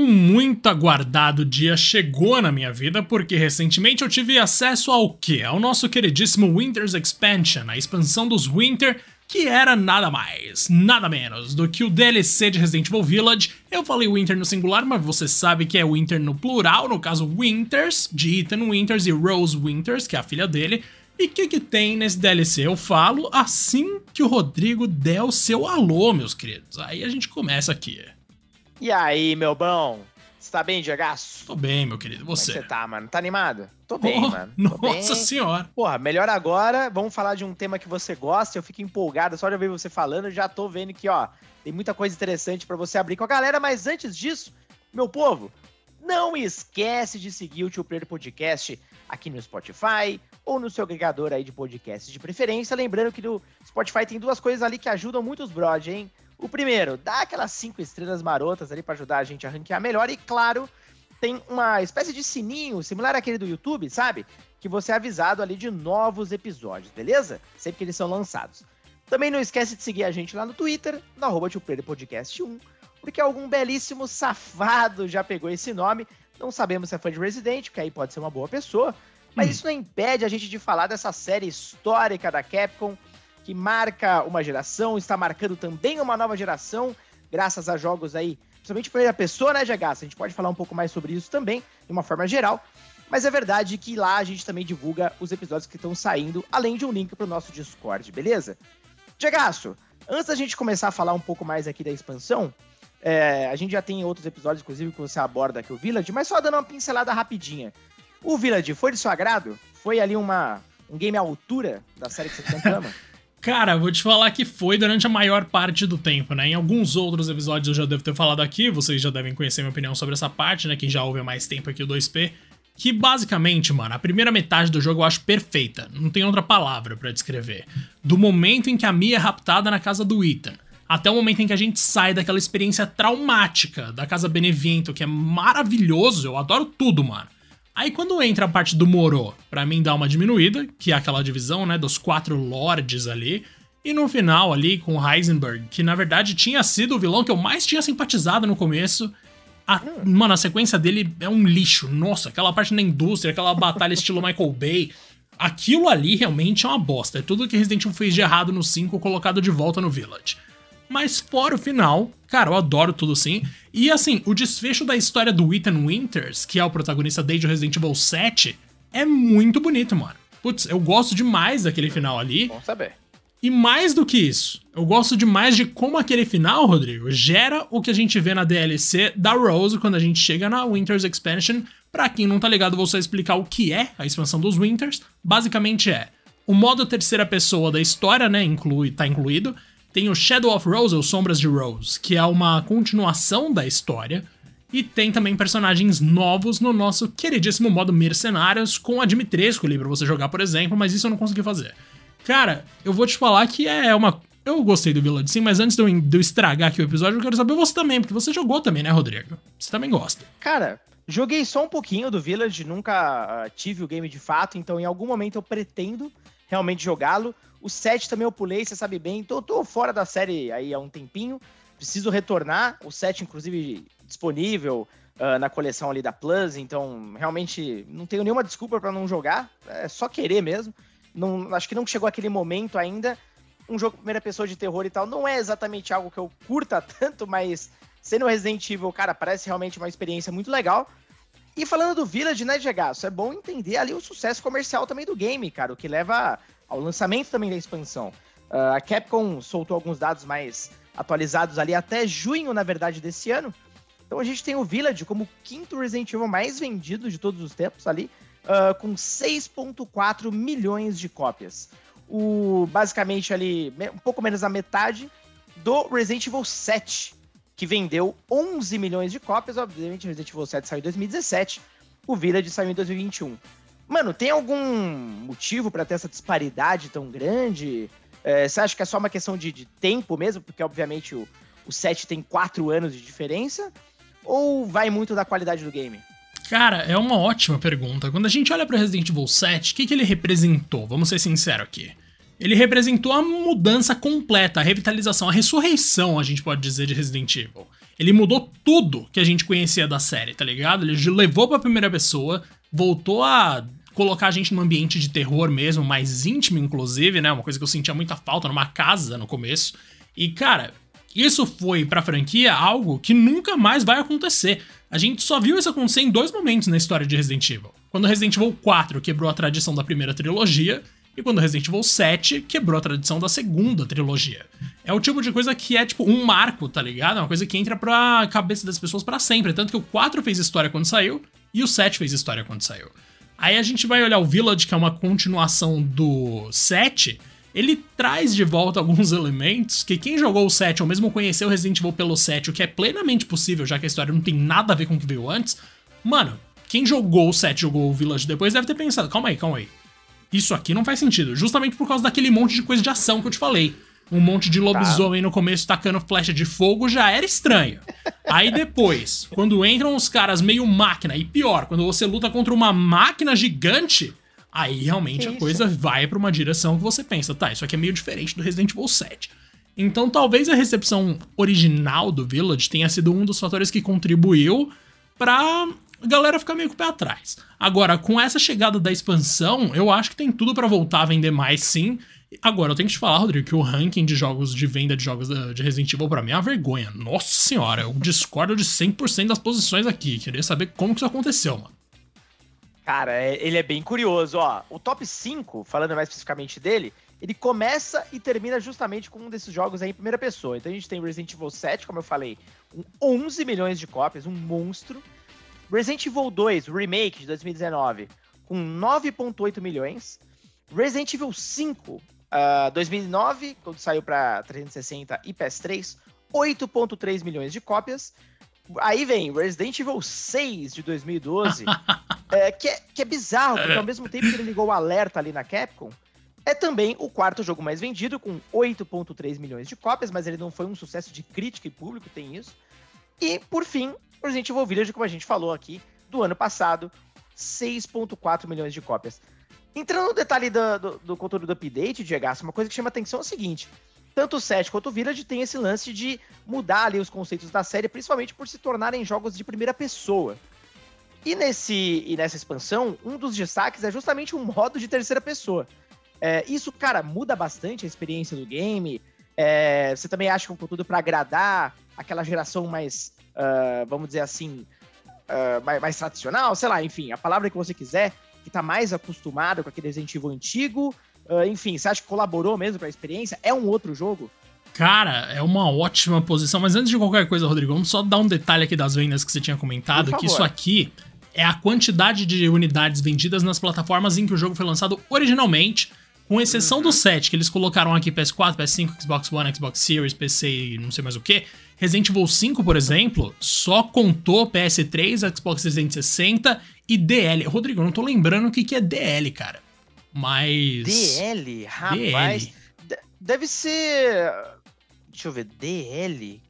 Um muito aguardado dia chegou na minha vida porque recentemente eu tive acesso ao que? Ao nosso queridíssimo Winter's Expansion, a expansão dos Winter, que era nada mais, nada menos do que o DLC de Resident Evil Village. Eu falei Winter no singular, mas você sabe que é Winter no plural, no caso Winters, de Ethan Winters e Rose Winters, que é a filha dele. E o que, que tem nesse DLC? Eu falo assim que o Rodrigo der o seu alô, meus queridos. Aí a gente começa aqui. E aí, meu bom? Você tá bem, Diagaço? Tô bem, meu querido. Você? Como é você tá, mano? Tá animado? Tô bem, oh, mano. Tô nossa bem. senhora. Porra, melhor agora. Vamos falar de um tema que você gosta. Eu fico empolgado só de ver você falando. Já tô vendo que, ó, tem muita coisa interessante para você abrir com a galera. Mas antes disso, meu povo, não esquece de seguir o Tio Player Podcast aqui no Spotify ou no seu agregador aí de podcasts de preferência. Lembrando que no Spotify tem duas coisas ali que ajudam muito os brod, hein? O primeiro, dá aquelas cinco estrelas marotas ali para ajudar a gente a ranquear melhor. E claro, tem uma espécie de sininho, similar àquele do YouTube, sabe? Que você é avisado ali de novos episódios, beleza? Sempre que eles são lançados. Também não esquece de seguir a gente lá no Twitter, no arroba Podcast 1, porque algum belíssimo safado já pegou esse nome. Não sabemos se é fã de Resident, que aí pode ser uma boa pessoa, mas hum. isso não impede a gente de falar dessa série histórica da Capcom que marca uma geração, está marcando também uma nova geração, graças a jogos aí, principalmente primeira pessoa, né, GH? A gente pode falar um pouco mais sobre isso também, de uma forma geral. Mas é verdade que lá a gente também divulga os episódios que estão saindo, além de um link para o nosso Discord, beleza? Diagaço, antes da gente começar a falar um pouco mais aqui da expansão, é, a gente já tem outros episódios, inclusive, que você aborda aqui o Village, mas só dando uma pincelada rapidinha. O Village foi de seu agrado? Foi ali uma, um game à altura da série que você tanto ama? Cara, vou te falar que foi durante a maior parte do tempo, né? Em alguns outros episódios eu já devo ter falado aqui, vocês já devem conhecer minha opinião sobre essa parte, né? Quem já ouve há mais tempo aqui o 2P. Que basicamente, mano, a primeira metade do jogo eu acho perfeita. Não tem outra palavra para descrever. Do momento em que a Mia é raptada na casa do Ethan, até o momento em que a gente sai daquela experiência traumática da casa Benevento, que é maravilhoso, eu adoro tudo, mano. Aí quando entra a parte do Moro, para mim dá uma diminuída, que é aquela divisão, né, dos quatro lords ali. E no final ali com Heisenberg, que na verdade tinha sido o vilão que eu mais tinha simpatizado no começo. A, mano, a sequência dele é um lixo. Nossa, aquela parte na indústria, aquela batalha estilo Michael Bay. Aquilo ali realmente é uma bosta. É tudo que Resident Evil fez de errado no 5 colocado de volta no Village. Mas fora o final, cara, eu adoro tudo sim. E assim, o desfecho da história do Ethan Winters, que é o protagonista desde o Resident Evil 7, é muito bonito, mano. Putz, eu gosto demais daquele final ali. Bom saber. E mais do que isso, eu gosto demais de como aquele final, Rodrigo, gera o que a gente vê na DLC da Rose quando a gente chega na Winter's Expansion. Pra quem não tá ligado, vou só explicar o que é a expansão dos Winters. Basicamente é o modo terceira pessoa da história, né? Inclui, tá incluído tem o Shadow of Rose, ou Sombras de Rose, que é uma continuação da história. E tem também personagens novos no nosso queridíssimo modo Mercenários, com a Dimitrescu ali pra você jogar, por exemplo, mas isso eu não consegui fazer. Cara, eu vou te falar que é uma. Eu gostei do Village sim, mas antes de eu, de eu estragar aqui o episódio, eu quero saber você também, porque você jogou também, né, Rodrigo? Você também gosta. Cara, joguei só um pouquinho do Village, nunca uh, tive o game de fato, então em algum momento eu pretendo realmente jogá-lo. O 7 também eu pulei, você sabe bem. Tô, tô fora da série aí há um tempinho. Preciso retornar. O 7, inclusive, disponível uh, na coleção ali da Plus. Então, realmente, não tenho nenhuma desculpa para não jogar. É só querer mesmo. Não, acho que não chegou aquele momento ainda. Um jogo primeira pessoa de terror e tal não é exatamente algo que eu curta tanto, mas sendo Resident Evil, cara, parece realmente uma experiência muito legal. E falando do Village, né, Diagaço, é bom entender ali o sucesso comercial também do game, cara, o que leva ao lançamento também da expansão. Uh, a Capcom soltou alguns dados mais atualizados ali até junho, na verdade, desse ano. Então a gente tem o Village como o quinto Resident Evil mais vendido de todos os tempos ali, uh, com 6.4 milhões de cópias. O, basicamente ali, um pouco menos da metade do Resident Evil 7, que vendeu 11 milhões de cópias. Obviamente, Resident Evil 7 saiu em 2017, o Village saiu em 2021. Mano, tem algum motivo para ter essa disparidade tão grande? É, você acha que é só uma questão de, de tempo mesmo? Porque, obviamente, o, o 7 tem 4 anos de diferença? Ou vai muito da qualidade do game? Cara, é uma ótima pergunta. Quando a gente olha para Resident Evil 7, o que, que ele representou? Vamos ser sinceros aqui. Ele representou a mudança completa, a revitalização, a ressurreição, a gente pode dizer, de Resident Evil. Ele mudou tudo que a gente conhecia da série, tá ligado? Ele levou pra primeira pessoa, voltou a colocar a gente num ambiente de terror mesmo, mais íntimo, inclusive, né? Uma coisa que eu sentia muita falta numa casa no começo. E, cara, isso foi pra franquia algo que nunca mais vai acontecer. A gente só viu isso acontecer em dois momentos na história de Resident Evil. Quando Resident Evil 4 quebrou a tradição da primeira trilogia, e quando Resident Evil 7 quebrou a tradição da segunda trilogia. É o tipo de coisa que é tipo um marco, tá ligado? É uma coisa que entra pra cabeça das pessoas para sempre. Tanto que o 4 fez história quando saiu e o 7 fez história quando saiu. Aí a gente vai olhar o Village, que é uma continuação do 7. Ele traz de volta alguns elementos que quem jogou o 7 ou mesmo conheceu Resident Evil pelo 7, o que é plenamente possível, já que a história não tem nada a ver com o que veio antes. Mano, quem jogou o 7 jogou o Village depois deve ter pensado: calma aí, calma aí. Isso aqui não faz sentido. Justamente por causa daquele monte de coisa de ação que eu te falei um monte de lobisomem tá. no começo tacando flecha de fogo já era estranho. Aí depois, quando entram os caras meio máquina, e pior, quando você luta contra uma máquina gigante, aí realmente a coisa vai para uma direção que você pensa, tá, isso aqui é meio diferente do Resident Evil 7. Então talvez a recepção original do Village tenha sido um dos fatores que contribuiu pra galera ficar meio com o pé atrás. Agora, com essa chegada da expansão, eu acho que tem tudo para voltar a vender mais sim. Agora, eu tenho que te falar, Rodrigo, que o ranking de jogos de venda de jogos eh, de Resident Evil pra mim é uma vergonha. Nossa senhora, eu discordo de 100% das posições aqui. Queria saber como que isso aconteceu, mano. Cara, é, ele é bem curioso, ó. O top 5, falando mais especificamente dele, ele começa e termina justamente com um desses jogos aí em primeira pessoa. Então a gente tem Resident Evil 7, como eu falei, com 11 milhões de cópias, um monstro. Resident Evil 2, Remake de 2019, com 9.8 milhões. Resident Evil 5, Uh, ah, 2009, quando saiu para 360 e PS3, 8.3 milhões de cópias. Aí vem Resident Evil 6 de 2012, é, que, é, que é bizarro, porque ao mesmo tempo que ele ligou o alerta ali na Capcom, é também o quarto jogo mais vendido, com 8.3 milhões de cópias, mas ele não foi um sucesso de crítica e público, tem isso. E, por fim, Resident Evil Village, como a gente falou aqui, do ano passado, 6.4 milhões de cópias. Entrando no detalhe do, do, do conteúdo do update, Diego, uma coisa que chama atenção é o seguinte: tanto o 7 quanto o Village tem esse lance de mudar ali os conceitos da série, principalmente por se tornarem jogos de primeira pessoa. E, nesse, e nessa expansão, um dos destaques é justamente um modo de terceira pessoa. É, isso, cara, muda bastante a experiência do game. É, você também acha que é um conteúdo para agradar aquela geração mais, uh, vamos dizer assim, uh, mais, mais tradicional, sei lá, enfim, a palavra que você quiser que tá mais acostumado com aquele Resident Evil antigo? Uh, enfim, você acha que colaborou mesmo para a experiência? É um outro jogo? Cara, é uma ótima posição. Mas antes de qualquer coisa, Rodrigo, vamos só dar um detalhe aqui das vendas que você tinha comentado, que isso aqui é a quantidade de unidades vendidas nas plataformas em que o jogo foi lançado originalmente, com exceção uhum. do 7, que eles colocaram aqui PS4, PS5, Xbox One, Xbox Series, PC e não sei mais o que. Resident Evil 5, por exemplo, só contou PS3, Xbox 360 e DL. Rodrigo, eu não tô lembrando o que, que é DL, cara. Mas. DL? Rapaz. DL. Deve ser. Deixa eu ver, DL.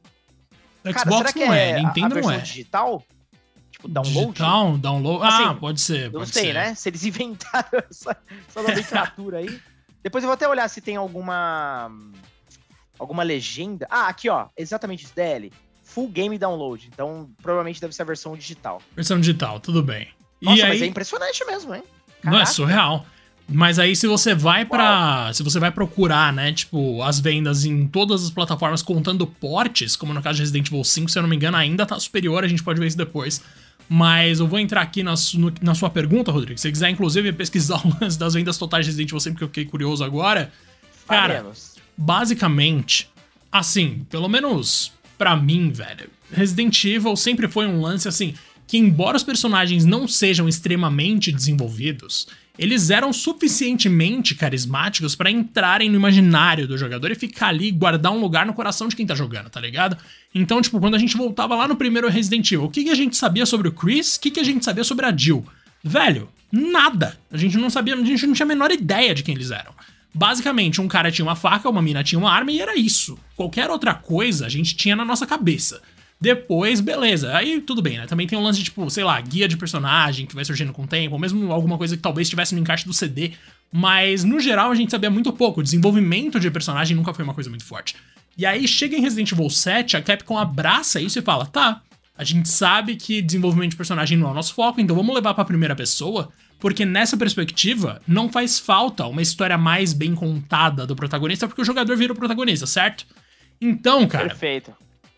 Xbox cara, será que não é, é Nintendo não é. digital? Tipo, download? Digital, download. Ah, assim, pode ser. Pode não sei, ser. né? Se eles inventaram essa, essa nomenclatura aí. Depois eu vou até olhar se tem alguma. Alguma legenda. Ah, aqui, ó. Exatamente isso, DL. Full Game Download. Então, provavelmente deve ser a versão digital. Versão digital, tudo bem. Nossa, e mas aí... é impressionante mesmo, hein? Caraca. Não, é surreal. Mas aí se você vai para, se você vai procurar, né, tipo, as vendas em todas as plataformas contando portes, como no caso de Resident Evil 5, se eu não me engano, ainda tá superior, a gente pode ver isso depois. Mas eu vou entrar aqui na, no, na sua pergunta, Rodrigo. Se você quiser, inclusive, pesquisar o lance das vendas totais de Resident Evil 5, porque eu fiquei curioso agora. Cara, Faremos. Basicamente, assim, pelo menos para mim, velho, Resident Evil sempre foi um lance assim que, embora os personagens não sejam extremamente desenvolvidos, eles eram suficientemente carismáticos para entrarem no imaginário do jogador e ficar ali e guardar um lugar no coração de quem tá jogando, tá ligado? Então, tipo, quando a gente voltava lá no primeiro Resident Evil, o que, que a gente sabia sobre o Chris? O que, que a gente sabia sobre a Jill? Velho, nada. A gente não sabia, a gente não tinha a menor ideia de quem eles eram. Basicamente, um cara tinha uma faca, uma mina tinha uma arma e era isso. Qualquer outra coisa a gente tinha na nossa cabeça. Depois, beleza. Aí tudo bem, né? Também tem um lance de, tipo, sei lá, guia de personagem que vai surgindo com o tempo, ou mesmo alguma coisa que talvez estivesse no encaixe do CD. Mas, no geral, a gente sabia muito pouco. O desenvolvimento de personagem nunca foi uma coisa muito forte. E aí chega em Resident Evil 7, a Capcom abraça isso e fala: tá, a gente sabe que desenvolvimento de personagem não é o nosso foco, então vamos levar pra primeira pessoa, porque nessa perspectiva não faz falta uma história mais bem contada do protagonista, porque o jogador vira o protagonista, certo? Então, cara. Perfeito.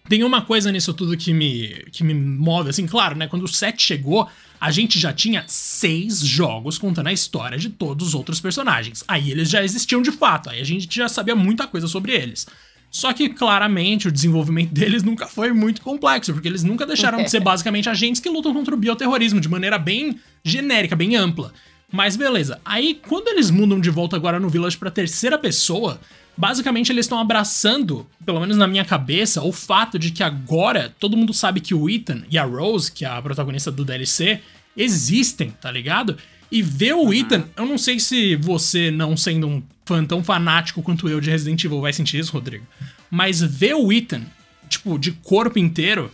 Tem uma coisa nisso tudo que me, que me move, assim, claro, né? Quando o 7 chegou, a gente já tinha seis jogos contando a história de todos os outros personagens. Aí eles já existiam de fato, aí a gente já sabia muita coisa sobre eles. Só que, claramente, o desenvolvimento deles nunca foi muito complexo, porque eles nunca deixaram de ser basicamente agentes que lutam contra o bioterrorismo de maneira bem genérica, bem ampla. Mas beleza, aí quando eles mudam de volta agora no Village pra terceira pessoa, basicamente eles estão abraçando, pelo menos na minha cabeça, o fato de que agora todo mundo sabe que o Ethan e a Rose, que é a protagonista do DLC, existem, tá ligado? E ver o Ethan, eu não sei se você, não sendo um fã tão fanático quanto eu de Resident Evil, vai sentir isso, Rodrigo. Mas ver o Ethan, tipo, de corpo inteiro,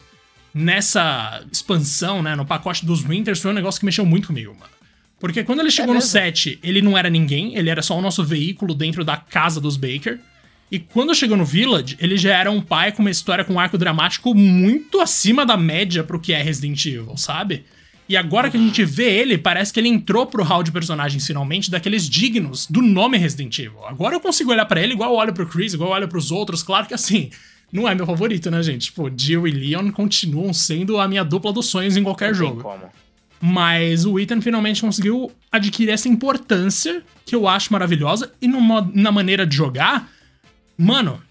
nessa expansão, né, no pacote dos Winters, foi um negócio que mexeu muito comigo, mano. Porque quando ele chegou é no set, ele não era ninguém, ele era só o nosso veículo dentro da casa dos Baker. E quando chegou no Village, ele já era um pai com uma história com um arco dramático muito acima da média pro que é Resident Evil, sabe? E agora que a gente vê ele, parece que ele entrou pro hall de personagens finalmente daqueles dignos do nome Resident Evil. Agora eu consigo olhar para ele igual eu olho pro Chris, igual eu olho pros outros. Claro que assim, não é meu favorito, né, gente? Tipo, Jill e Leon continuam sendo a minha dupla dos sonhos em qualquer jogo. Como. Mas o Ethan finalmente conseguiu adquirir essa importância que eu acho maravilhosa. E no, na maneira de jogar, mano,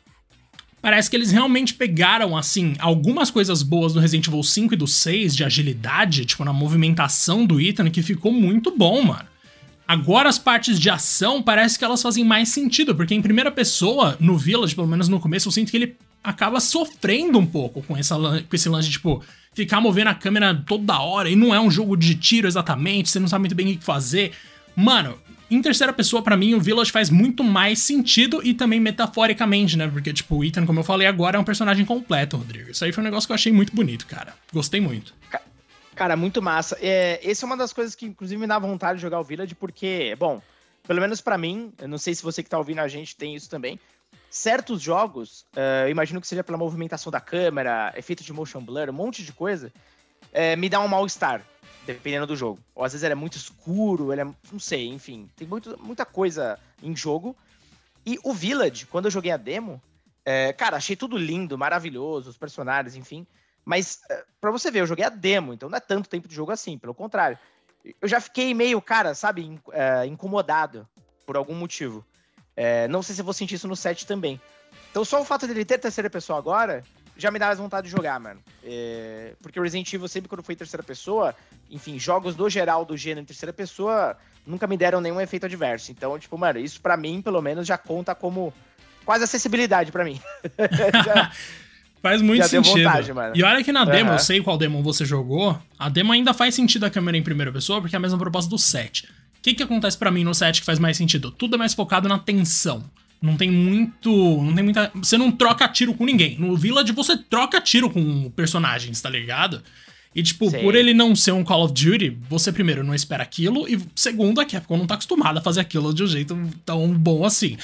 Parece que eles realmente pegaram, assim, algumas coisas boas do Resident Evil 5 e do 6, de agilidade, tipo, na movimentação do Ethan, que ficou muito bom, mano. Agora as partes de ação parece que elas fazem mais sentido, porque em primeira pessoa, no Village, pelo menos no começo, eu sinto que ele acaba sofrendo um pouco com, essa, com esse lance de, tipo, ficar movendo a câmera toda hora, e não é um jogo de tiro exatamente, você não sabe muito bem o que fazer. Mano, em terceira pessoa, para mim, o Village faz muito mais sentido e também metaforicamente, né? Porque, tipo, o Ethan, como eu falei agora, é um personagem completo, Rodrigo. Isso aí foi um negócio que eu achei muito bonito, cara. Gostei muito. Cara, muito massa. É, essa é uma das coisas que, inclusive, me dá vontade de jogar o Village, porque, bom, pelo menos para mim, eu não sei se você que tá ouvindo a gente tem isso também. Certos jogos, uh, eu imagino que seja pela movimentação da câmera, efeito de motion blur, um monte de coisa, uh, me dá um mal-estar dependendo do jogo. Ou às vezes ele é muito escuro, ele é. Não sei, enfim. Tem muito, muita coisa em jogo. E o Village, quando eu joguei a demo, é, cara, achei tudo lindo, maravilhoso, os personagens, enfim. Mas, é, pra você ver, eu joguei a demo, então não é tanto tempo de jogo assim, pelo contrário. Eu já fiquei meio, cara, sabe, in, incomodado por algum motivo. É, não sei se eu vou sentir isso no set também. Então, só o fato dele ter terceira pessoa agora já me dá mais vontade de jogar, mano. É, porque o Resident Evil, sempre quando foi terceira pessoa, enfim, jogos do geral do gênero em terceira pessoa nunca me deram nenhum efeito adverso. Então, tipo, mano, isso para mim, pelo menos, já conta como quase acessibilidade para mim. já, faz muito sentido. Vontade, e olha que na demo, uhum. eu sei qual demo você jogou, a demo ainda faz sentido a câmera em primeira pessoa, porque é a mesma proposta do set. O que, que acontece para mim no set que faz mais sentido? Tudo é mais focado na tensão. Não tem muito. Não tem muita. Você não troca tiro com ninguém. No Village você troca tiro com personagens, tá ligado? E, tipo, Sim. por ele não ser um Call of Duty, você, primeiro, não espera aquilo, e, segundo, a Capcom não tá acostumada a fazer aquilo de um jeito tão bom assim.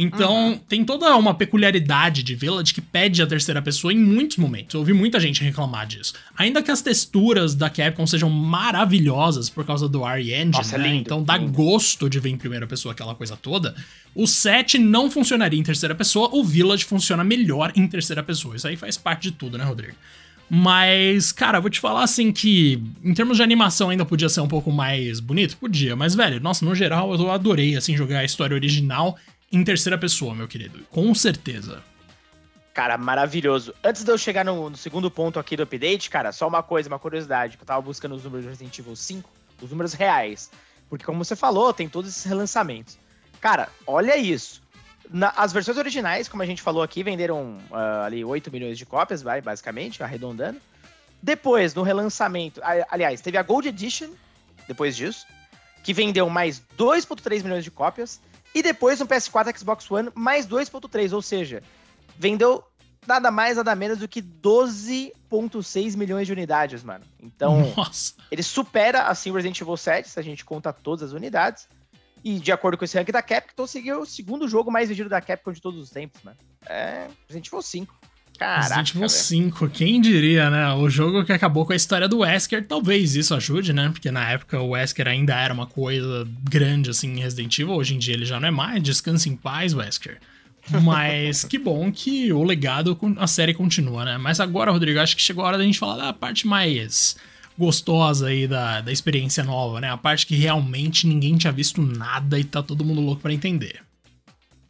Então, uhum. tem toda uma peculiaridade de Village que pede a terceira pessoa em muitos momentos. Eu ouvi muita gente reclamar disso. Ainda que as texturas da Capcom sejam maravilhosas por causa do RE Engine, Nossa, é né? lindo, então dá lindo. gosto de ver em primeira pessoa aquela coisa toda. O 7 não funcionaria em terceira pessoa, o Village funciona melhor em terceira pessoa. Isso aí faz parte de tudo, né, Rodrigo? Mas, cara, vou te falar assim que, em termos de animação, ainda podia ser um pouco mais bonito? Podia, mas, velho, nossa, no geral, eu adorei, assim, jogar a história original em terceira pessoa, meu querido. Com certeza. Cara, maravilhoso. Antes de eu chegar no, no, segundo ponto aqui do update, cara, só uma coisa, uma curiosidade, que eu tava buscando os números do Resident Evil 5, os números reais. Porque, como você falou, tem todos esses relançamentos. Cara, olha isso. Na, as versões originais, como a gente falou aqui, venderam uh, ali 8 milhões de cópias, vai, basicamente, arredondando. Depois, no relançamento, aliás, teve a Gold Edition, depois disso, que vendeu mais 2,3 milhões de cópias. E depois no PS4 Xbox One, mais 2.3, ou seja, vendeu nada mais, nada menos do que 12.6 milhões de unidades, mano. Então, Nossa. ele supera, assim, o Resident Evil 7, se a gente conta todas as unidades. E de acordo com esse ranking da Capcom, seguiu o segundo jogo mais vendido da Capcom de todos os tempos, mano. é Resident Evil 5. Caraca, Resident Evil 5, quem diria, né? O jogo que acabou com a história do Wesker, talvez isso ajude, né? Porque na época o Wesker ainda era uma coisa grande, assim, em Resident Evil. Hoje em dia ele já não é mais. Descanse em paz, Wesker. Mas que bom que o legado, a série continua, né? Mas agora, Rodrigo, acho que chegou a hora da gente falar da parte mais gostosa aí da, da experiência nova, né? A parte que realmente ninguém tinha visto nada e tá todo mundo louco para entender.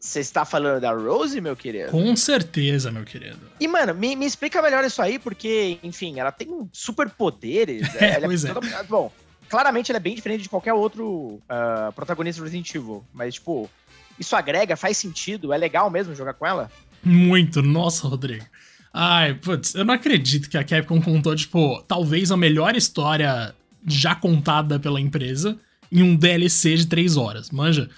Você está falando da Rose, meu querido? Com certeza, meu querido. E, mano, me, me explica melhor isso aí, porque, enfim, ela tem superpoderes. É, é pois é. Toda... Bom, claramente ela é bem diferente de qualquer outro uh, protagonista do Resident Evil. Mas, tipo, isso agrega, faz sentido, é legal mesmo jogar com ela? Muito, nossa, Rodrigo. Ai, putz, eu não acredito que a Capcom contou, tipo, talvez a melhor história já contada pela empresa em um DLC de três horas, manja?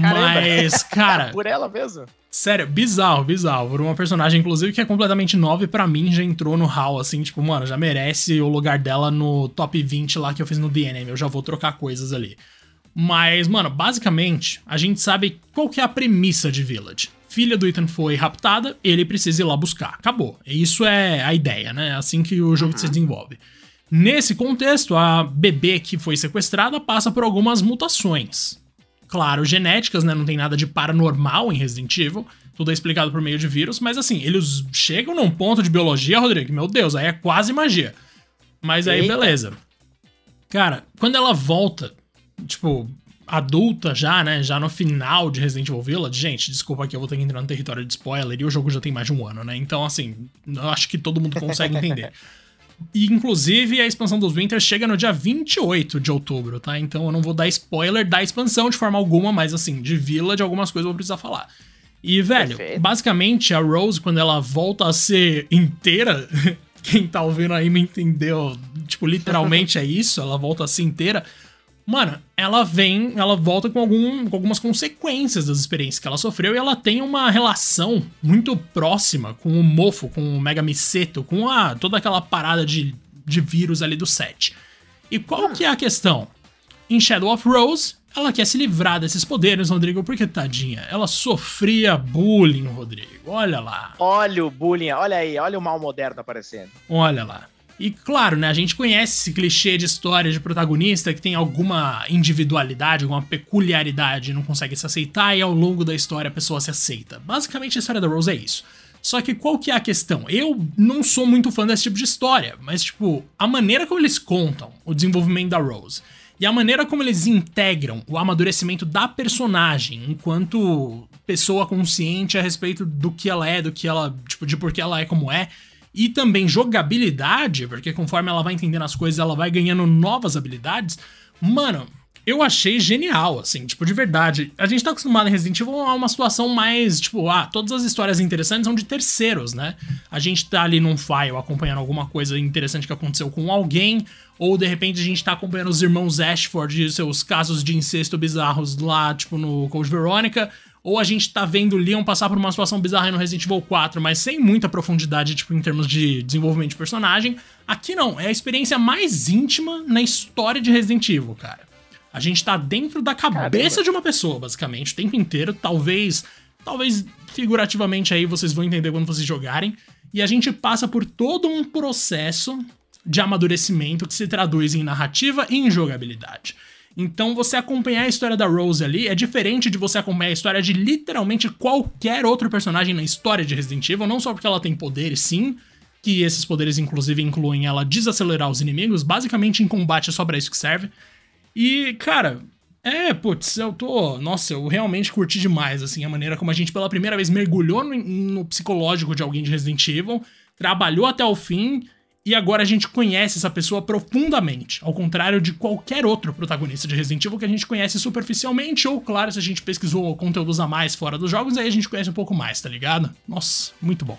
Caramba. Mas, cara. Por ela mesmo? Sério, bizarro, bizarro. Por uma personagem, inclusive, que é completamente nova e pra mim já entrou no hall, assim, tipo, mano, já merece o lugar dela no top 20 lá que eu fiz no DNM. Eu já vou trocar coisas ali. Mas, mano, basicamente, a gente sabe qual que é a premissa de Village. Filha do Ethan foi raptada, ele precisa ir lá buscar. Acabou. Isso é a ideia, né? É assim que o jogo uhum. se desenvolve. Nesse contexto, a bebê que foi sequestrada passa por algumas mutações. Claro, genéticas, né? Não tem nada de paranormal em Resident Evil. Tudo é explicado por meio de vírus, mas assim, eles chegam num ponto de biologia, Rodrigo, meu Deus, aí é quase magia. Mas aí, Eita. beleza. Cara, quando ela volta tipo, adulta já, né? Já no final de Resident Evil Village. Gente, desculpa aqui, eu vou ter que entrar no território de spoiler e o jogo já tem mais de um ano, né? Então, assim, eu acho que todo mundo consegue entender. E, inclusive, a expansão dos Winters chega no dia 28 de outubro, tá? Então eu não vou dar spoiler da expansão de forma alguma, mas assim, de Village, algumas coisas eu vou precisar falar. E, velho, Perfeito. basicamente a Rose, quando ela volta a ser inteira, quem tá ouvindo aí me entendeu, tipo, literalmente é isso, ela volta a ser inteira mano, ela vem, ela volta com, algum, com algumas consequências das experiências que ela sofreu e ela tem uma relação muito próxima com o mofo, com o Mega Miseto, com a, toda aquela parada de, de vírus ali do set. E qual que é a questão? Em Shadow of Rose, ela quer se livrar desses poderes, Rodrigo, porque tadinha, ela sofria bullying, Rodrigo. Olha lá. Olha o bullying, olha aí, olha o mal moderno aparecendo. Olha lá. E claro, né, a gente conhece esse clichê de história de protagonista que tem alguma individualidade, alguma peculiaridade, não consegue se aceitar e ao longo da história a pessoa se aceita. Basicamente a história da Rose é isso. Só que qual que é a questão? Eu não sou muito fã desse tipo de história, mas tipo, a maneira como eles contam o desenvolvimento da Rose e a maneira como eles integram o amadurecimento da personagem enquanto pessoa consciente a respeito do que ela é, do que ela, tipo, de por que ela é como é, e também jogabilidade, porque conforme ela vai entendendo as coisas, ela vai ganhando novas habilidades. Mano, eu achei genial, assim, tipo, de verdade. A gente tá acostumado em Resident Evil a uma situação mais, tipo, ah, todas as histórias interessantes são de terceiros, né? A gente tá ali num file acompanhando alguma coisa interessante que aconteceu com alguém, ou de repente a gente tá acompanhando os irmãos Ashford e seus casos de incesto bizarros lá, tipo, no Code Veronica, ou a gente tá vendo o Leon passar por uma situação bizarra no Resident Evil 4, mas sem muita profundidade, tipo, em termos de desenvolvimento de personagem. Aqui não, é a experiência mais íntima na história de Resident Evil, cara. A gente tá dentro da cabeça Caramba. de uma pessoa, basicamente, o tempo inteiro. Talvez, talvez figurativamente aí vocês vão entender quando vocês jogarem. E a gente passa por todo um processo de amadurecimento que se traduz em narrativa e em jogabilidade. Então você acompanhar a história da Rose ali é diferente de você acompanhar a história de literalmente qualquer outro personagem na história de Resident Evil, não só porque ela tem poderes, sim, que esses poderes inclusive incluem ela desacelerar os inimigos, basicamente em combate é só pra isso que serve. E, cara, é, putz, eu tô. Nossa, eu realmente curti demais, assim, a maneira como a gente pela primeira vez mergulhou no, no psicológico de alguém de Resident Evil, trabalhou até o fim e agora a gente conhece essa pessoa profundamente, ao contrário de qualquer outro protagonista de Resident Evil que a gente conhece superficialmente, ou claro, se a gente pesquisou conteúdos a mais fora dos jogos, aí a gente conhece um pouco mais, tá ligado? Nossa, muito bom.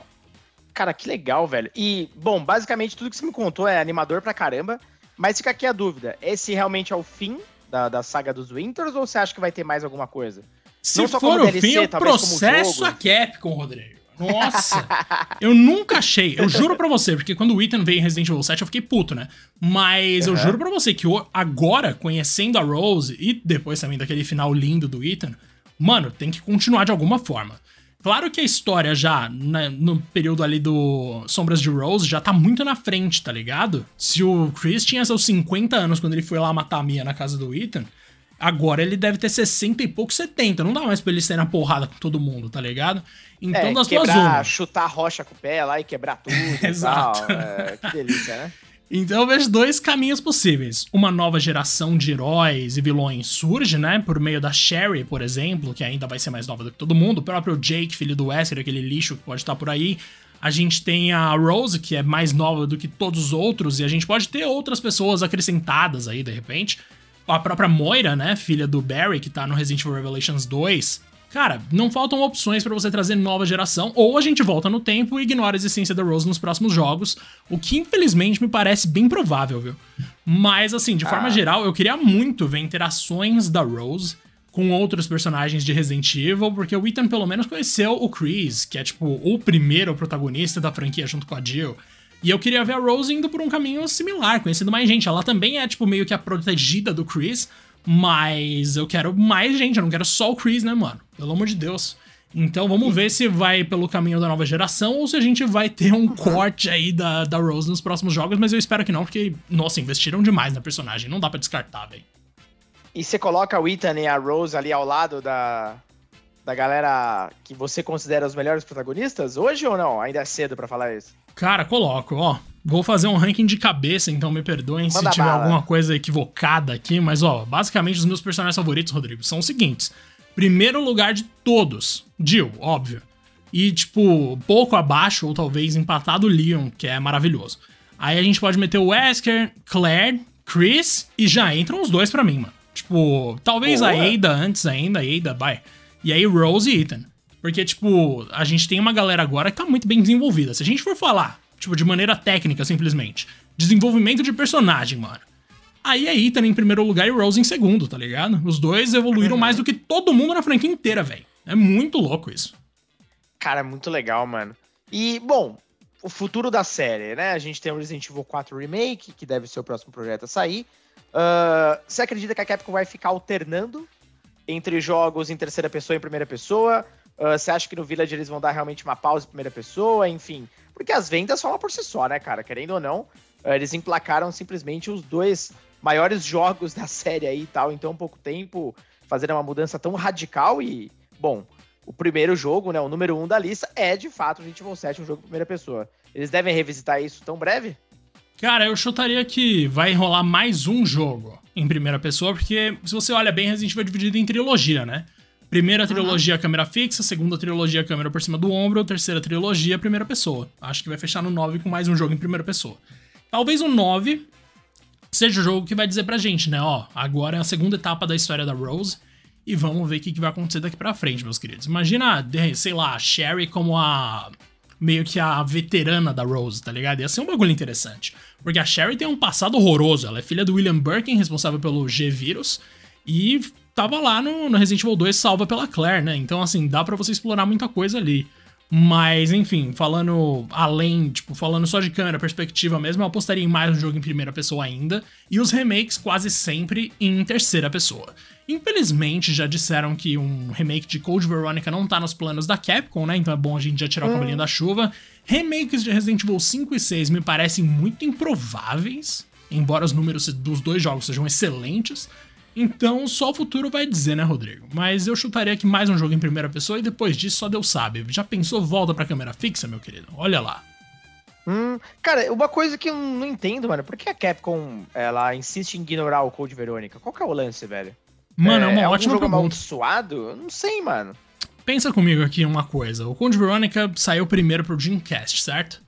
Cara, que legal, velho. E, bom, basicamente tudo que você me contou é animador pra caramba, mas fica aqui a dúvida: esse realmente é o fim da, da saga dos Winters ou você acha que vai ter mais alguma coisa? Se for o DLC, fim, eu processo a Capcom, Rodrigo. Nossa! eu nunca achei, eu juro pra você, porque quando o Ethan veio em Resident Evil 7 eu fiquei puto, né? Mas uhum. eu juro pra você que agora, conhecendo a Rose e depois também daquele final lindo do Ethan, mano, tem que continuar de alguma forma. Claro que a história já, né, no período ali do Sombras de Rose, já tá muito na frente, tá ligado? Se o Chris tinha seus 50 anos quando ele foi lá matar a Mia na casa do Ethan, agora ele deve ter 60 e pouco, 70. Não dá mais pra ele sair na porrada com todo mundo, tá ligado? Então, é, das quebrar, duas chutar a rocha com o pé lá e quebrar tudo Exato. É, que delícia, né? Então eu vejo dois caminhos possíveis. Uma nova geração de heróis e vilões surge, né? Por meio da Sherry, por exemplo, que ainda vai ser mais nova do que todo mundo. O próprio Jake, filho do Wesker, aquele lixo que pode estar por aí. A gente tem a Rose, que é mais nova do que todos os outros. E a gente pode ter outras pessoas acrescentadas aí, de repente. A própria Moira, né? Filha do Barry, que tá no Resident Evil Revelations 2. Cara, não faltam opções para você trazer nova geração, ou a gente volta no tempo e ignora a existência da Rose nos próximos jogos, o que infelizmente me parece bem provável, viu? Mas assim, de forma ah. geral, eu queria muito ver interações da Rose com outros personagens de Resident Evil, porque o Ethan pelo menos conheceu o Chris, que é tipo o primeiro protagonista da franquia junto com a Jill. E eu queria ver a Rose indo por um caminho similar, conhecendo mais gente. Ela também é, tipo, meio que a protegida do Chris, mas eu quero mais gente, eu não quero só o Chris, né, mano? Pelo amor de Deus. Então vamos ver se vai pelo caminho da nova geração ou se a gente vai ter um uhum. corte aí da, da Rose nos próximos jogos, mas eu espero que não, porque, nossa, investiram demais na personagem, não dá para descartar, velho. E você coloca o Ethan e a Rose ali ao lado da, da galera que você considera os melhores protagonistas hoje ou não? Ainda é cedo para falar isso? Cara, coloco, ó. Vou fazer um ranking de cabeça, então me perdoem Manda se tiver bala. alguma coisa equivocada aqui, mas ó, basicamente os meus personagens favoritos, Rodrigo, são os seguintes. Primeiro lugar de todos, Jill, óbvio. E, tipo, pouco abaixo, ou talvez empatado, Leon, que é maravilhoso. Aí a gente pode meter o Wesker, Claire, Chris, e já entram os dois para mim, mano. Tipo, talvez Boa. a Ada antes ainda, a Ada, vai. E aí Rose e Ethan. Porque, tipo, a gente tem uma galera agora que tá muito bem desenvolvida. Se a gente for falar Tipo, de maneira técnica, simplesmente. Desenvolvimento de personagem, mano. Aí é Ethan em primeiro lugar e Rose em segundo, tá ligado? Os dois evoluíram uhum. mais do que todo mundo na franquia inteira, velho. É muito louco isso. Cara, muito legal, mano. E, bom, o futuro da série, né? A gente tem o Resident Evil 4 Remake, que deve ser o próximo projeto a sair. Uh, você acredita que a Capcom vai ficar alternando entre jogos em terceira pessoa e em primeira pessoa? Uh, você acha que no Village eles vão dar realmente uma pausa em primeira pessoa? Enfim, porque as vendas falam por si só, né, cara? Querendo ou não, eh, eles emplacaram simplesmente os dois maiores jogos da série aí e tal, em tão pouco tempo, fazendo uma mudança tão radical e, bom, o primeiro jogo, né, o número um da lista, é de fato o Resident Evil 7, um jogo de primeira pessoa. Eles devem revisitar isso tão breve? Cara, eu chutaria que vai rolar mais um jogo em primeira pessoa, porque se você olha bem, Resident Evil é dividido em trilogia, né? Primeira trilogia, uhum. câmera fixa. Segunda trilogia, câmera por cima do ombro. Terceira trilogia, primeira pessoa. Acho que vai fechar no 9 com mais um jogo em primeira pessoa. Talvez o 9 seja o jogo que vai dizer pra gente, né? Ó, agora é a segunda etapa da história da Rose. E vamos ver o que, que vai acontecer daqui pra frente, meus queridos. Imagina, sei lá, a Sherry como a. meio que a veterana da Rose, tá ligado? Ia ser um bagulho interessante. Porque a Sherry tem um passado horroroso. Ela é filha do William Birkin, responsável pelo G-Vírus. E tava lá no, no Resident Evil 2 salva pela Claire, né? Então, assim, dá para você explorar muita coisa ali. Mas, enfim, falando além, tipo, falando só de câmera, perspectiva mesmo, eu apostaria em mais um jogo em primeira pessoa ainda, e os remakes quase sempre em terceira pessoa. Infelizmente, já disseram que um remake de Code Veronica não tá nos planos da Capcom, né? Então é bom a gente já tirar o cabelinho hum. da chuva. Remakes de Resident Evil 5 e 6 me parecem muito improváveis, embora os números dos dois jogos sejam excelentes. Então, só o futuro vai dizer, né, Rodrigo? Mas eu chutaria que mais um jogo em primeira pessoa e depois disso só Deus sabe. Já pensou volta pra câmera fixa, meu querido? Olha lá. Hum, cara, uma coisa que eu não entendo, mano, por que a Capcom ela insiste em ignorar o Code Verônica? Qual que é o lance, velho? Mano, é, é uma é ótima um jogo pergunta. amaldiçoado? Eu não sei, mano. Pensa comigo aqui uma coisa. O Code Verônica saiu primeiro pro Dreamcast, certo?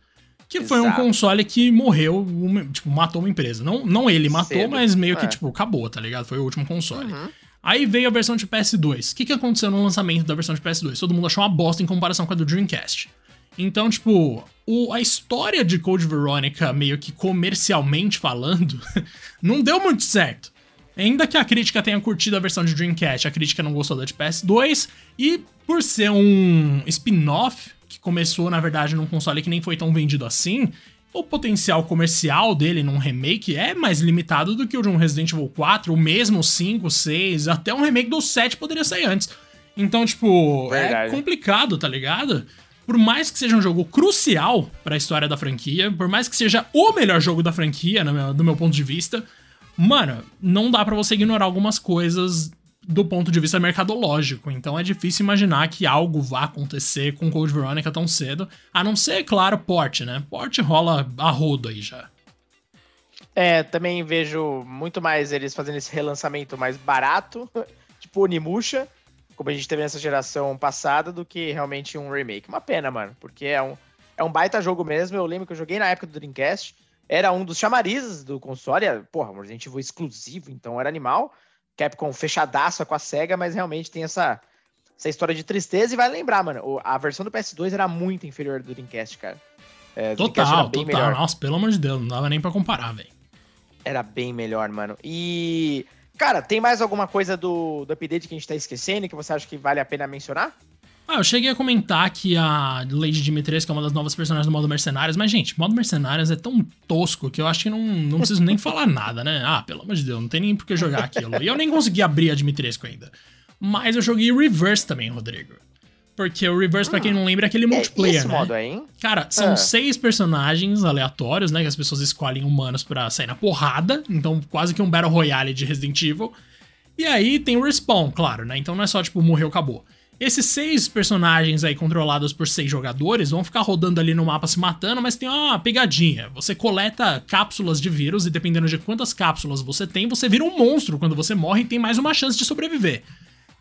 Que Exato. foi um console que morreu, tipo, matou uma empresa. Não, não ele matou, Cedo. mas meio que, é. tipo, acabou, tá ligado? Foi o último console. Uhum. Aí veio a versão de PS2. O que, que aconteceu no lançamento da versão de PS2? Todo mundo achou uma bosta em comparação com a do Dreamcast. Então, tipo, o, a história de Code Veronica, meio que comercialmente falando, não deu muito certo. Ainda que a crítica tenha curtido a versão de Dreamcast, a crítica não gostou da de PS2, e por ser um spin-off que começou, na verdade, num console que nem foi tão vendido assim, o potencial comercial dele num remake é mais limitado do que o de um Resident Evil 4, o mesmo 5, 6, até um remake do 7 poderia sair antes. Então, tipo, é Verdade. complicado, tá ligado? Por mais que seja um jogo crucial pra história da franquia, por mais que seja o melhor jogo da franquia, no meu, do meu ponto de vista, mano, não dá pra você ignorar algumas coisas do ponto de vista mercadológico. Então é difícil imaginar que algo vá acontecer com Code Veronica tão cedo, a não ser, claro, porte, né? Porte rola a rodo aí já. É, também vejo muito mais eles fazendo esse relançamento mais barato, tipo Onimusha, como a gente teve nessa geração passada, do que realmente um remake. Uma pena, mano, porque é um, é um baita jogo mesmo. Eu lembro que eu joguei na época do Dreamcast, era um dos chamarizes do console, era, porra, um Resident Evil exclusivo, então era animal. Capcom fechadaça com a SEGA, mas realmente tem essa, essa história de tristeza. E vai lembrar, mano, a versão do PS2 era muito inferior do Dreamcast, cara. É, Total, total. melhor. Nossa, pelo amor de Deus, não dava nem pra comparar, velho. Era bem melhor, mano. E, cara, tem mais alguma coisa do, do update que a gente tá esquecendo que você acha que vale a pena mencionar? Ah, eu cheguei a comentar que a Lady Dimitrescu é uma das novas personagens do modo Mercenários, mas, gente, modo Mercenários é tão tosco que eu acho que não, não preciso nem falar nada, né? Ah, pelo amor de Deus, não tem nem por que jogar aquilo. E eu nem consegui abrir a Dimitrescu ainda. Mas eu joguei Reverse também, Rodrigo. Porque o Reverse, pra quem não lembra, é aquele multiplayer, é esse né? modo aí, hein? Cara, são Ah. seis personagens aleatórios, né? Que as pessoas escolhem humanos pra sair na porrada. Então, quase que um Battle Royale de Resident Evil. E aí tem o respawn, claro, né? Então não é só, tipo, morreu, acabou. Esses seis personagens aí controlados por seis jogadores vão ficar rodando ali no mapa se matando, mas tem uma pegadinha. Você coleta cápsulas de vírus e dependendo de quantas cápsulas você tem, você vira um monstro quando você morre e tem mais uma chance de sobreviver.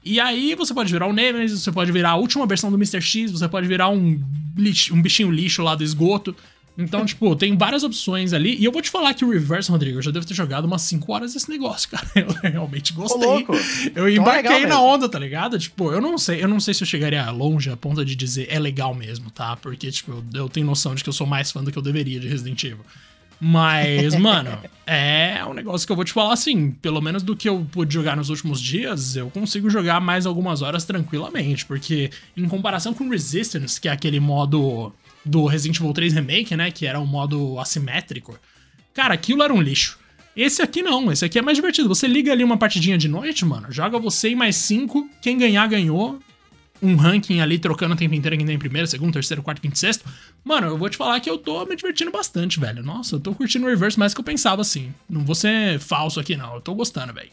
E aí você pode virar o Nemesis, você pode virar a última versão do Mr. X, você pode virar um, lixo- um bichinho lixo lá do esgoto. Então, tipo, tem várias opções ali. E eu vou te falar que o Reverse, Rodrigo, eu já devo ter jogado umas 5 horas esse negócio, cara. Eu realmente gostei. louco. Eu Então é embarquei legal na onda, tá ligado? Tipo, eu não sei, eu não sei se eu chegaria longe a ponto de dizer é legal mesmo, tá? Porque, tipo, eu, eu tenho noção de que eu sou mais fã do que eu deveria de Resident Evil. Mas, mano, é um negócio que eu vou te falar assim, pelo menos do que eu pude jogar nos últimos dias, eu consigo jogar mais algumas horas tranquilamente, porque em comparação com Resistance, que é aquele modo do Resident Evil 3 Remake, né, que era um modo assimétrico, cara, aquilo era um lixo. Esse aqui não, esse aqui é mais divertido. Você liga ali uma partidinha de noite, mano, joga você e mais cinco, quem ganhar ganhou, um ranking ali trocando o tempo inteiro quem tem primeiro, segundo, terceiro, quarto, quinto, sexto. Mano, eu vou te falar que eu tô me divertindo bastante, velho. Nossa, eu tô curtindo o reverse mais que eu pensava, assim. Não vou ser falso aqui, não. Eu tô gostando, velho.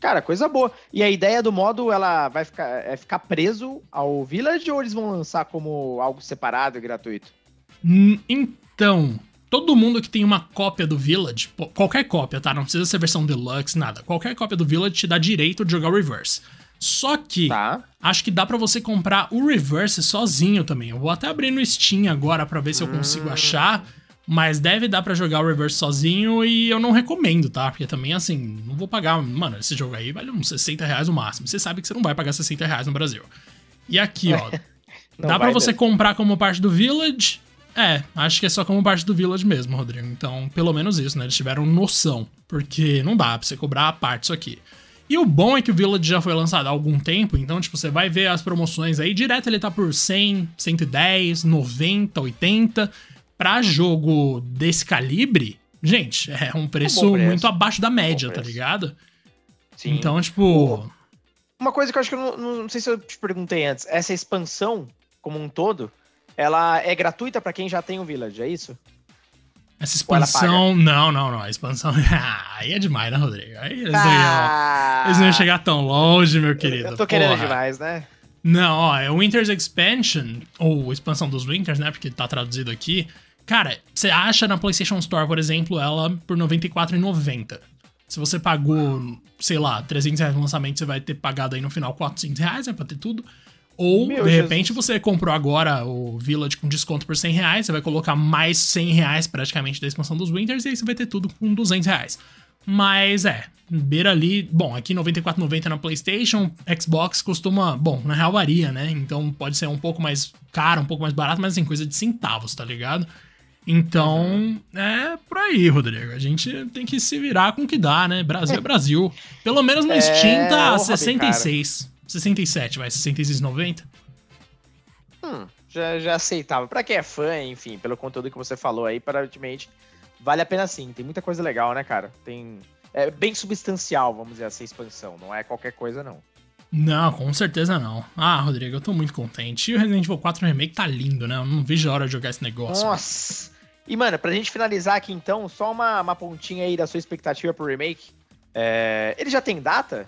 Cara, coisa boa. E a ideia do modo, ela vai ficar, é ficar preso ao Village ou eles vão lançar como algo separado e gratuito? Hum, Então, todo mundo que tem uma cópia do Village, qualquer cópia, tá? Não precisa ser versão deluxe, nada. Qualquer cópia do Village te dá direito de jogar o reverse. Só que Tá. acho que dá pra você comprar o reverse sozinho também. Eu vou até abrir no Steam agora pra ver se eu consigo achar, mas deve dar pra jogar o reverse sozinho e eu não recomendo, tá? Porque também assim, não vou pagar, mano, esse jogo aí vale uns 60 reais no máximo. Você sabe que você não vai pagar 60 reais no Brasil. E aqui, ó, Dá pra vai você comprar como parte do Village? É, acho que é só como parte do Village mesmo, Rodrigo. Então, pelo menos isso, né? Eles tiveram noção. Porque não dá pra você cobrar a parte isso aqui. E o bom é que o Village já foi lançado há algum tempo, então, tipo, você vai ver as promoções aí, direto ele tá por 100, 110, 90, 80. Pra jogo desse calibre, gente, é um preço, bom preço. muito abaixo da média, Bom tá ligado? Sim. Então, tipo. Uma coisa que eu acho que eu não, não sei se eu te perguntei antes. Essa expansão, como um todo, ela é gratuita pra quem já tem o Village, é isso? Essa expansão. Não, não, não. A expansão. aí é demais, né, Rodrigo? Aí eles, não iam, eles não iam chegar tão longe, meu querido. Ah! Eu tô querendo Porra. demais, né? Não, ó, é o Winter's Expansion, ou expansão dos Winters, né? Porque tá traduzido aqui. Cara, você acha na PlayStation Store, por exemplo, ela por R$ 94,90. Se você pagou, sei lá, 300 reais no lançamento, você vai ter pagado aí no final 400 reais, né? Pra ter tudo. Ou, Meu de Jesus. repente, você comprou agora o Village com desconto por 100 reais, você vai colocar mais 100 reais praticamente da expansão dos Winters, e aí você vai ter tudo com 200 reais. Mas é, beira ali. Bom, aqui 94,90 na PlayStation, Xbox costuma. Bom, na real varia, né? Então pode ser um pouco mais caro, um pouco mais barato, mas assim, coisa de centavos, tá ligado? Então, é por aí, Rodrigo. A gente tem que se virar com o que dá, né? Brasil é Brasil. Pelo menos no É, Steam tá ô, Robin, 66. 67, vai, 66,90. Hum, já, já aceitava. Pra quem é fã, enfim, pelo conteúdo que você falou aí, aparentemente, vale a pena sim. Tem muita coisa legal, né, cara? Tem. É bem substancial, vamos dizer assim, a expansão. Não é qualquer coisa, não. Não, com certeza não. Ah, Rodrigo, eu tô muito contente. E o Resident Evil 4 Remake tá lindo, né? Eu não vejo a hora de jogar esse negócio. Nossa! E, mano, pra gente finalizar aqui então, só uma, uma pontinha aí da sua expectativa pro remake. É... Ele já tem data?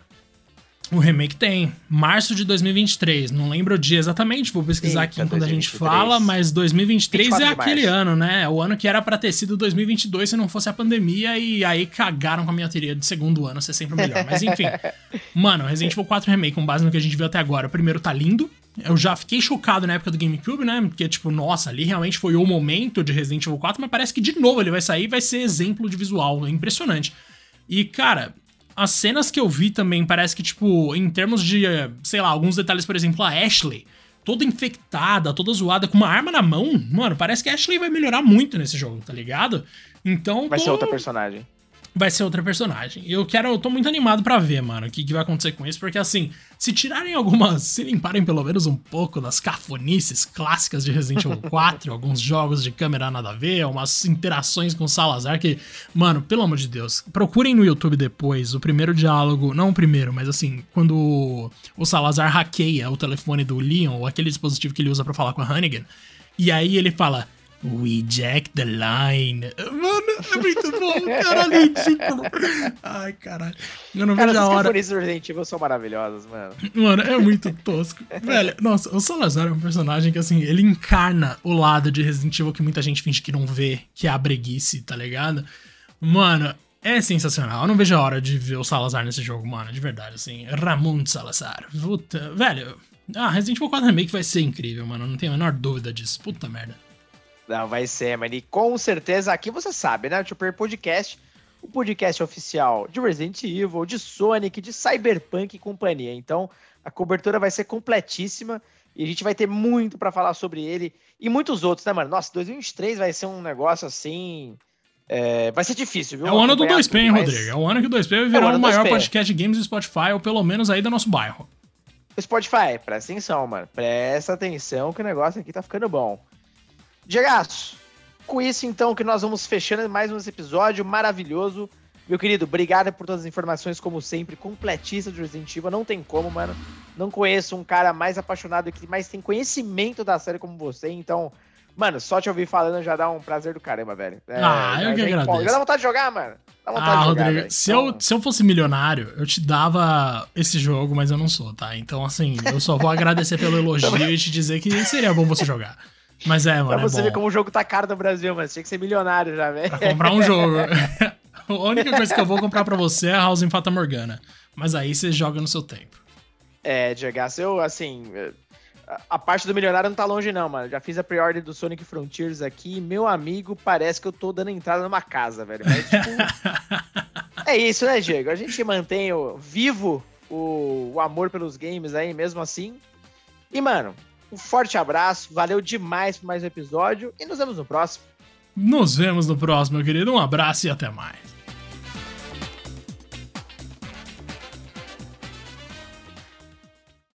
O remake tem. Março de 2023. Não lembro o dia exatamente, vou pesquisar Eita, aqui quando 2023. a gente fala, mas 2023 é aquele ano, né? O ano que era pra ter sido 2022 se não fosse a pandemia e aí cagaram com a minha teoria de segundo ano ser sempre o melhor. Mas enfim. mano, Resident Evil 4 Remake, com base no que a gente viu até agora. O primeiro tá lindo. Eu já fiquei chocado na época do GameCube, né? Porque, tipo, nossa, ali realmente foi o momento de Resident Evil 4, mas parece que de novo ele vai sair e vai ser exemplo de visual. É impressionante. E, cara, as cenas que eu vi também parece que, tipo, em termos de, sei lá, alguns detalhes, por exemplo, a Ashley, toda infectada, toda zoada, com uma arma na mão, mano, parece que a Ashley vai melhorar muito nesse jogo, tá ligado? Então. Vai tô... ser outra personagem vai ser outra personagem. Eu quero, eu tô muito animado para ver, mano, o que, que vai acontecer com isso, porque assim, se tirarem algumas, se limparem pelo menos um pouco das cafonices clássicas de Resident Evil 4, alguns jogos de câmera nada a ver, umas interações com Salazar que, mano, pelo amor de Deus, procurem no YouTube depois o primeiro diálogo, não o primeiro, mas assim, quando o Salazar hackeia o telefone do Leon, ou aquele dispositivo que ele usa para falar com a Hannigan, e aí ele fala: We Jack the Line. Mano, é muito bom, caralho, é ridículo. Ai, caralho. Eu não Cara, vejo a hora. As Resident Evil são maravilhosas, mano. Mano, é muito tosco. Velho, nossa, o Salazar é um personagem que, assim, ele encarna o lado de Resident Evil que muita gente finge que não vê, que é a breguice, tá ligado? Mano, é sensacional. Eu não vejo a hora de ver o Salazar nesse jogo, mano, de verdade, assim. Ramon Salazar. Puta, velho. Ah, Resident Evil 4 Remake vai ser incrível, mano. Não tenho a menor dúvida disso. Puta merda. Não, vai ser, mano. E com certeza aqui você sabe, né? O Super Podcast, o podcast oficial de Resident Evil, de Sonic, de Cyberpunk e companhia. Então, a cobertura vai ser completíssima e a gente vai ter muito para falar sobre ele e muitos outros, né, mano? Nossa, 2023 vai ser um negócio assim. É, vai ser difícil, viu? É o ano do 2P, hein, mas... Rodrigo? É o ano que o 2P vai virar é o, o maior podcast de games do Spotify, ou pelo menos aí do nosso bairro. Spotify, presta atenção, mano. Presta atenção que o negócio aqui tá ficando bom. Diegaço, com isso então que nós vamos fechando mais um episódio maravilhoso. Meu querido, obrigado por todas as informações, como sempre, completista de Resident Evil. Não tem como, mano. Não conheço um cara mais apaixonado e que mais tem conhecimento da série como você. Então, mano, só te ouvir falando já dá um prazer do caramba, velho. É, ah, eu que agradeço. Já dá vontade de jogar, mano. Dá vontade ah, de jogar, Rodrigo, se, então... eu, se eu fosse milionário, eu te dava esse jogo, mas eu não sou, tá? Então, assim, eu só vou agradecer pelo elogio e te dizer que seria bom você jogar. Mas é, mano. Pra você é ver como o jogo tá caro no Brasil, mas tinha que ser milionário já, velho. Pra comprar um jogo. a única coisa que eu vou comprar pra você é a House in Fata Morgana. Mas aí você joga no seu tempo. É, Diego, eu, assim. A parte do milionário não tá longe, não, mano. Já fiz a pre-order do Sonic Frontiers aqui. Meu amigo, parece que eu tô dando entrada numa casa, velho. Mas, tipo, é isso, né, Diego? A gente mantém o, vivo o, o amor pelos games aí, mesmo assim. E, mano, um forte abraço, valeu demais por mais um episódio e nos vemos no próximo. Nos vemos no próximo, meu querido. Um abraço e até mais.